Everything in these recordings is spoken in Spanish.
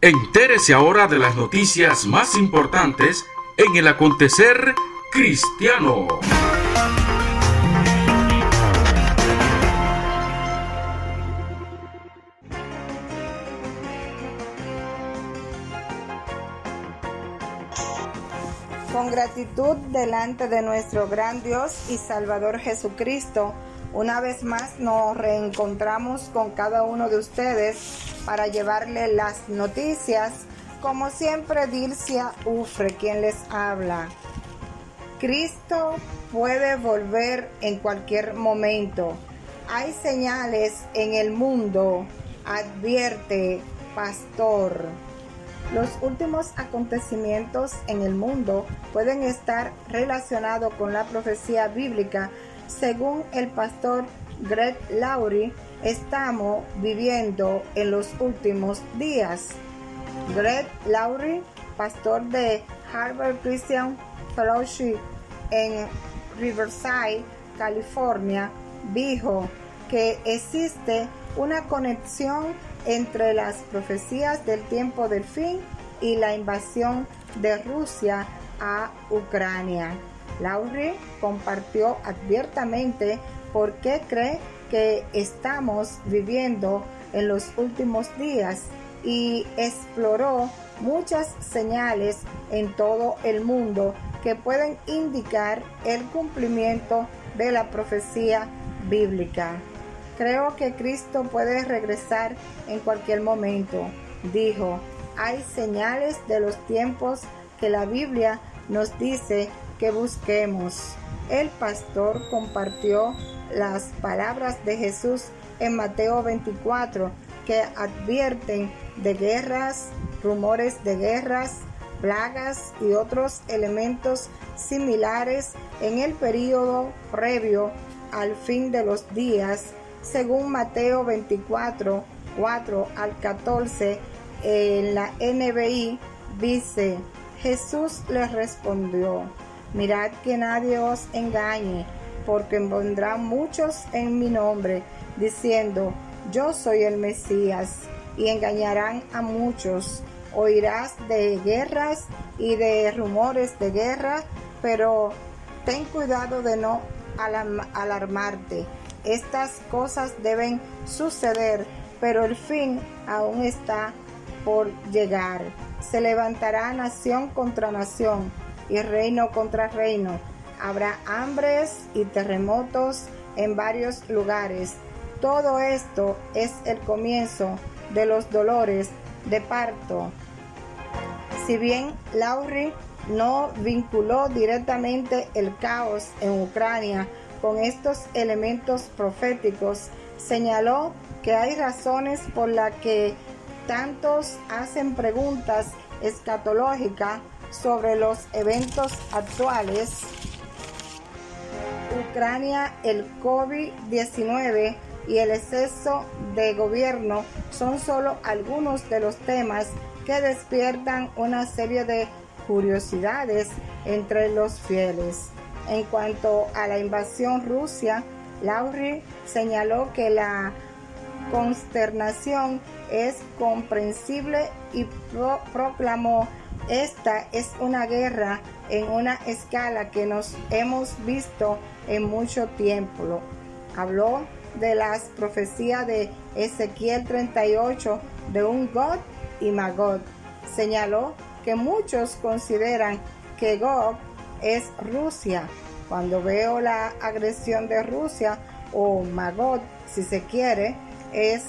Entérese ahora de las noticias más importantes en el acontecer cristiano. Con gratitud delante de nuestro gran Dios y Salvador Jesucristo, una vez más nos reencontramos con cada uno de ustedes para llevarle las noticias. Como siempre, Dilcia Ufre, quien les habla. Cristo puede volver en cualquier momento. Hay señales en el mundo, advierte pastor. Los últimos acontecimientos en el mundo pueden estar relacionados con la profecía bíblica. Según el pastor Greg Laurie, estamos viviendo en los últimos días. Greg Laurie, pastor de Harvard Christian Fellowship en Riverside, California, dijo que existe una conexión entre las profecías del tiempo del fin y la invasión de Rusia a Ucrania. Laurie compartió abiertamente por qué cree que estamos viviendo en los últimos días y exploró muchas señales en todo el mundo que pueden indicar el cumplimiento de la profecía bíblica. Creo que Cristo puede regresar en cualquier momento, dijo. Hay señales de los tiempos que la Biblia nos dice que busquemos. El pastor compartió las palabras de Jesús en Mateo 24 que advierten de guerras, rumores de guerras, plagas y otros elementos similares en el período previo al fin de los días según Mateo 24, 4 al 14, en la NBI dice, Jesús les respondió, mirad que nadie os engañe, porque vendrán muchos en mi nombre, diciendo, yo soy el Mesías, y engañarán a muchos. Oirás de guerras y de rumores de guerra, pero ten cuidado de no alarmarte estas cosas deben suceder, pero el fin aún está por llegar. Se levantará nación contra nación y reino contra reino. Habrá hambres y terremotos en varios lugares. Todo esto es el comienzo de los dolores de parto. Si bien Laurie no vinculó directamente el caos en Ucrania con estos elementos proféticos, señaló que hay razones por las que tantos hacen preguntas escatológicas sobre los eventos actuales. Ucrania, el COVID-19 y el exceso de gobierno son solo algunos de los temas que despiertan una serie de curiosidades entre los fieles. En cuanto a la invasión rusa, Laurie señaló que la consternación es comprensible y proclamó esta es una guerra en una escala que nos hemos visto en mucho tiempo. Habló de las profecías de Ezequiel 38 de un God y Magog. Señaló que muchos consideran que Gog es Rusia. Cuando veo la agresión de Rusia o Magog, si se quiere, es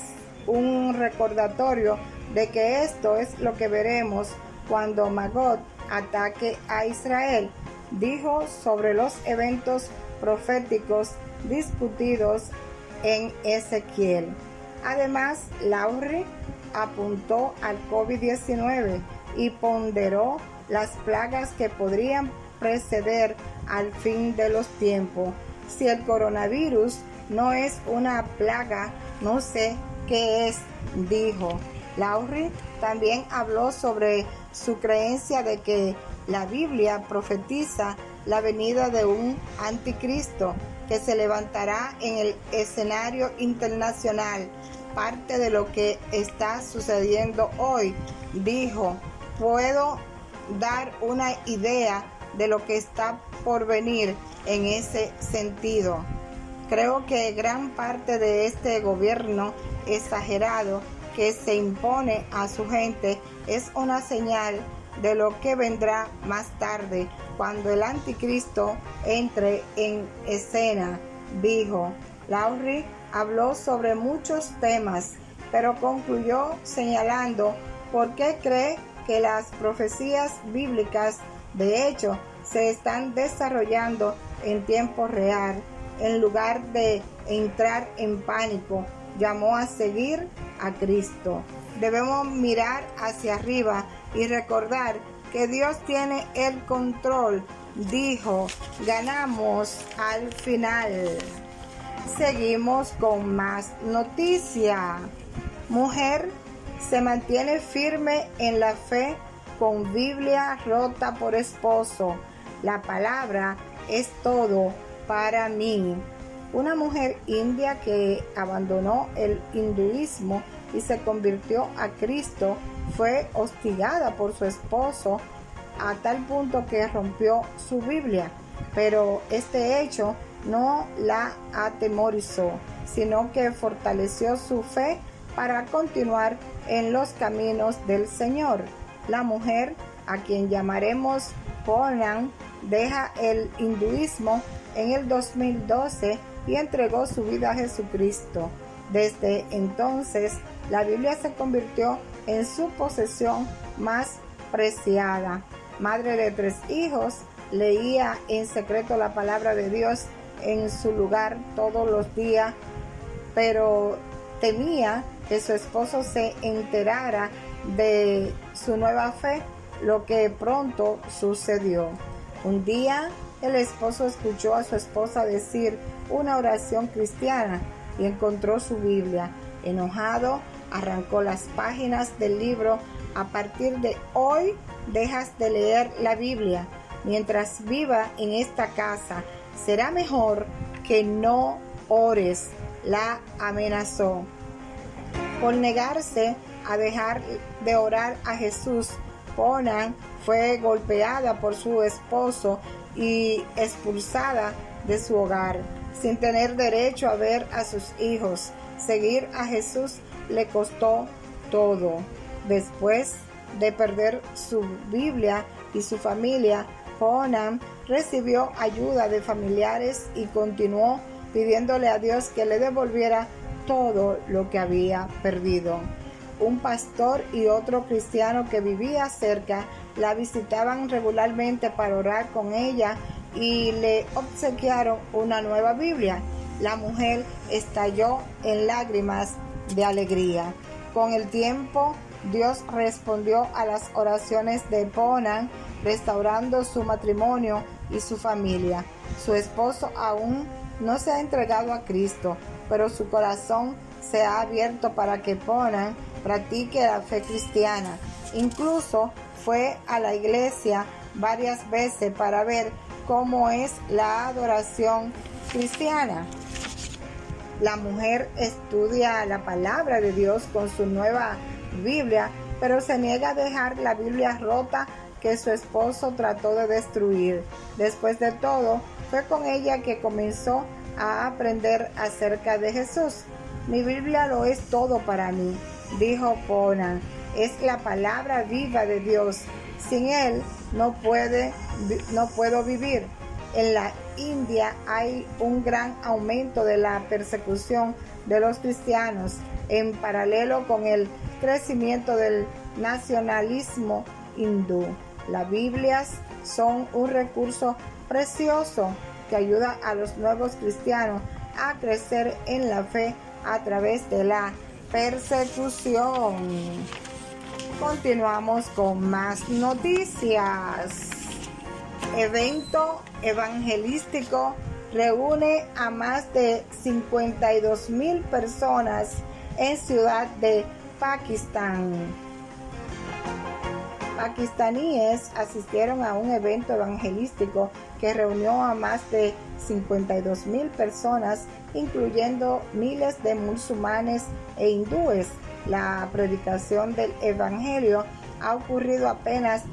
un recordatorio de que esto es lo que veremos cuando Magog ataque a Israel. Dijo sobre los eventos proféticos discutidos en Ezequiel. Además, Lauri apuntó al COVID-19 y ponderó las plagas que podrían preceder al fin de los tiempos. Si el coronavirus no es una plaga, no sé qué es, dijo. Laurie también habló sobre su creencia de que la Biblia profetiza la venida de un anticristo que se levantará en el escenario internacional. Parte de lo que está sucediendo hoy, dijo, puedo dar una idea de lo que está por venir en ese sentido. Creo que gran parte de este gobierno exagerado que se impone a su gente es una señal de lo que vendrá más tarde cuando el anticristo entre en escena, dijo. Laurie habló sobre muchos temas, pero concluyó señalando por qué cree que las profecías bíblicas de hecho se están desarrollando en tiempo real. En lugar de entrar en pánico, llamó a seguir a Cristo. Debemos mirar hacia arriba y recordar que Dios tiene el control. Dijo, ganamos al final. Seguimos con más noticia. Mujer se mantiene firme en la fe con Biblia rota por esposo. La palabra es todo para mí. Una mujer india que abandonó el hinduismo y se convirtió a Cristo fue hostigada por su esposo a tal punto que rompió su Biblia. Pero este hecho no la atemorizó, sino que fortaleció su fe para continuar en los caminos del Señor. La mujer, a quien llamaremos Ponan, deja el hinduismo en el 2012 y entregó su vida a Jesucristo. Desde entonces, la Biblia se convirtió en su posesión más preciada. Madre de tres hijos, leía en secreto la palabra de Dios en su lugar todos los días, pero temía que su esposo se enterara de su nueva fe, lo que pronto sucedió. Un día el esposo escuchó a su esposa decir una oración cristiana y encontró su Biblia. Enojado, arrancó las páginas del libro. A partir de hoy dejas de leer la Biblia. Mientras viva en esta casa, será mejor que no ores, la amenazó. Por negarse a dejar de orar a Jesús, Conan fue golpeada por su esposo y expulsada de su hogar, sin tener derecho a ver a sus hijos. Seguir a Jesús le costó todo. Después de perder su Biblia y su familia, Conan recibió ayuda de familiares y continuó pidiéndole a Dios que le devolviera todo lo que había perdido. Un pastor y otro cristiano que vivía cerca la visitaban regularmente para orar con ella y le obsequiaron una nueva Biblia. La mujer estalló en lágrimas de alegría. Con el tiempo, Dios respondió a las oraciones de Ponan, restaurando su matrimonio y su familia. Su esposo aún no se ha entregado a Cristo, pero su corazón se ha abierto para que Ponan practique la fe cristiana. Incluso fue a la iglesia varias veces para ver cómo es la adoración cristiana. La mujer estudia la palabra de Dios con su nueva Biblia, pero se niega a dejar la Biblia rota que su esposo trató de destruir. Después de todo, fue con ella que comenzó a aprender acerca de Jesús. Mi Biblia lo es todo para mí, dijo Pona. Es la palabra viva de Dios. Sin él no, puede, no puedo vivir. En la India hay un gran aumento de la persecución de los cristianos en paralelo con el crecimiento del nacionalismo hindú. Las Biblias son un recurso precioso que ayuda a los nuevos cristianos a crecer en la fe a través de la persecución. Continuamos con más noticias. Evento evangelístico reúne a más de 52 mil personas en Ciudad de Pakistán. Pakistaníes asistieron a un evento evangelístico que reunió a más de 52 mil personas, incluyendo miles de musulmanes e hindúes. La predicación del Evangelio ha ocurrido apenas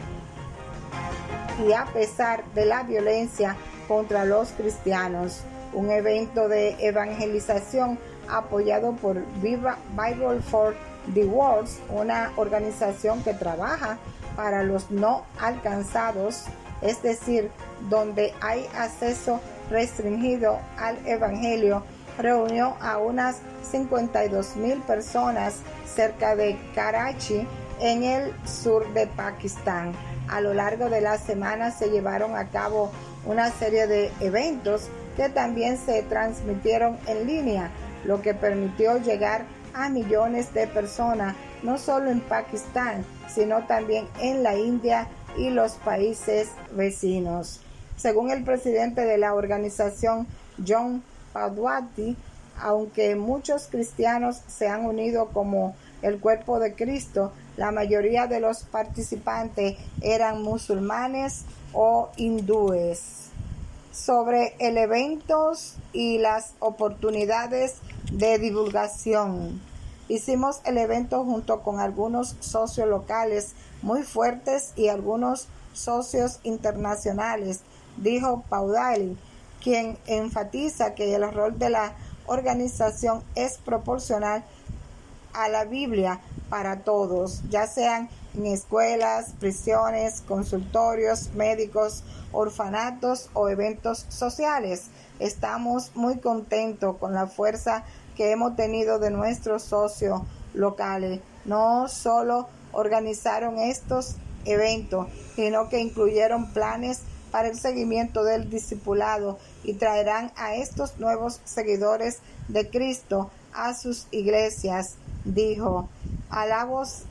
y a pesar de la violencia contra los cristianos. Un evento de evangelización apoyado por Viva Bible for the World, una organización que trabaja para los no alcanzados, es decir, donde hay acceso restringido al Evangelio, reunió a unas 52 mil personas cerca de Karachi, en el sur de Pakistán. A lo largo de la semana se llevaron a cabo una serie de eventos que también se transmitieron en línea, lo que permitió llegar a millones de personas, no solo en Pakistán, sino también en la India y los países vecinos. Según el presidente de la organización, John Padwati, aunque muchos cristianos se han unido como el cuerpo de Cristo, la mayoría de los participantes eran musulmanes o hindúes. Sobre el evento y las oportunidades de divulgación. Hicimos el evento junto con algunos socios locales muy fuertes y algunos socios internacionales, dijo Paudali, quien enfatiza que el rol de la organización es proporcional a la Biblia para todos, ya sean en escuelas, prisiones, consultorios, médicos, orfanatos o eventos sociales. Estamos muy contentos con la fuerza que hemos tenido de nuestros socios locales. No solo organizaron estos eventos, sino que incluyeron planes para el seguimiento del discipulado y traerán a estos nuevos seguidores de Cristo a sus iglesias dijo, alabos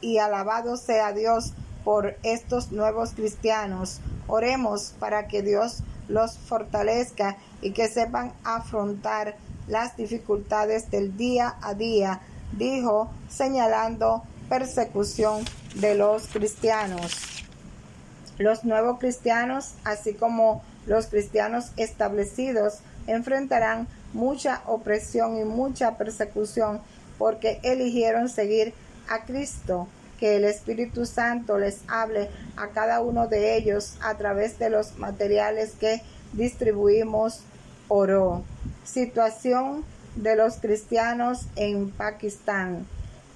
y alabado sea Dios por estos nuevos cristianos. Oremos para que Dios los fortalezca y que sepan afrontar las dificultades del día a día, dijo, señalando persecución de los cristianos. Los nuevos cristianos, así como los cristianos establecidos, enfrentarán mucha opresión y mucha persecución porque eligieron seguir a Cristo. Que el Espíritu Santo les hable a cada uno de ellos a través de los materiales que distribuimos. Oro. Situación de los cristianos en Pakistán.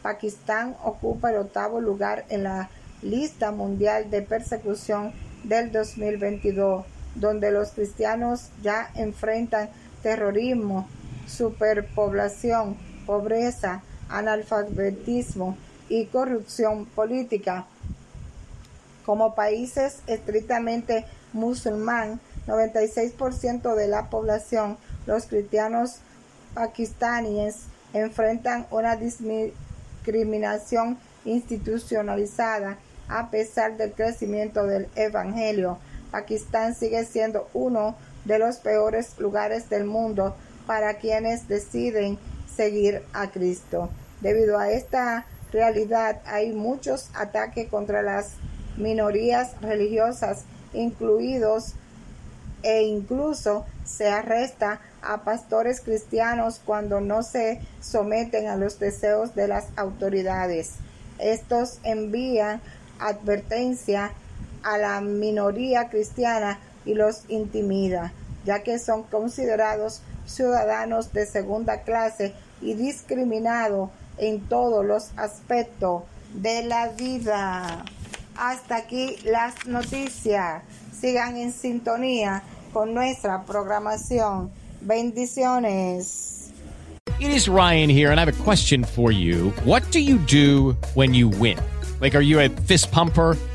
Pakistán ocupa el octavo lugar en la lista mundial de persecución del 2022, donde los cristianos ya enfrentan terrorismo, superpoblación, pobreza, analfabetismo y corrupción política. Como países estrictamente musulmán, 96% de la población, los cristianos pakistaníes, enfrentan una discriminación institucionalizada a pesar del crecimiento del Evangelio. Pakistán sigue siendo uno de los peores lugares del mundo para quienes deciden seguir a Cristo. Debido a esta realidad hay muchos ataques contra las minorías religiosas, incluidos e incluso se arresta a pastores cristianos cuando no se someten a los deseos de las autoridades. Estos envían advertencia a la minoría cristiana y los intimida. ya que son considerados ciudadanos de segunda clase y discriminados en todos los aspectos de la vida. Hasta aquí las noticias. Sigan en sintonía con nuestra programación. Bendiciones. It is Ryan here, and I have a question for you. What do you do when you win? Like, are you a fist pumper?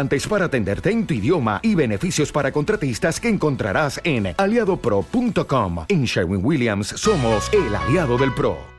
representantes para atenderte en tu idioma y beneficios para contratistas que encontrarás en aliadopro.com. En Sherwin Williams somos el aliado del PRO.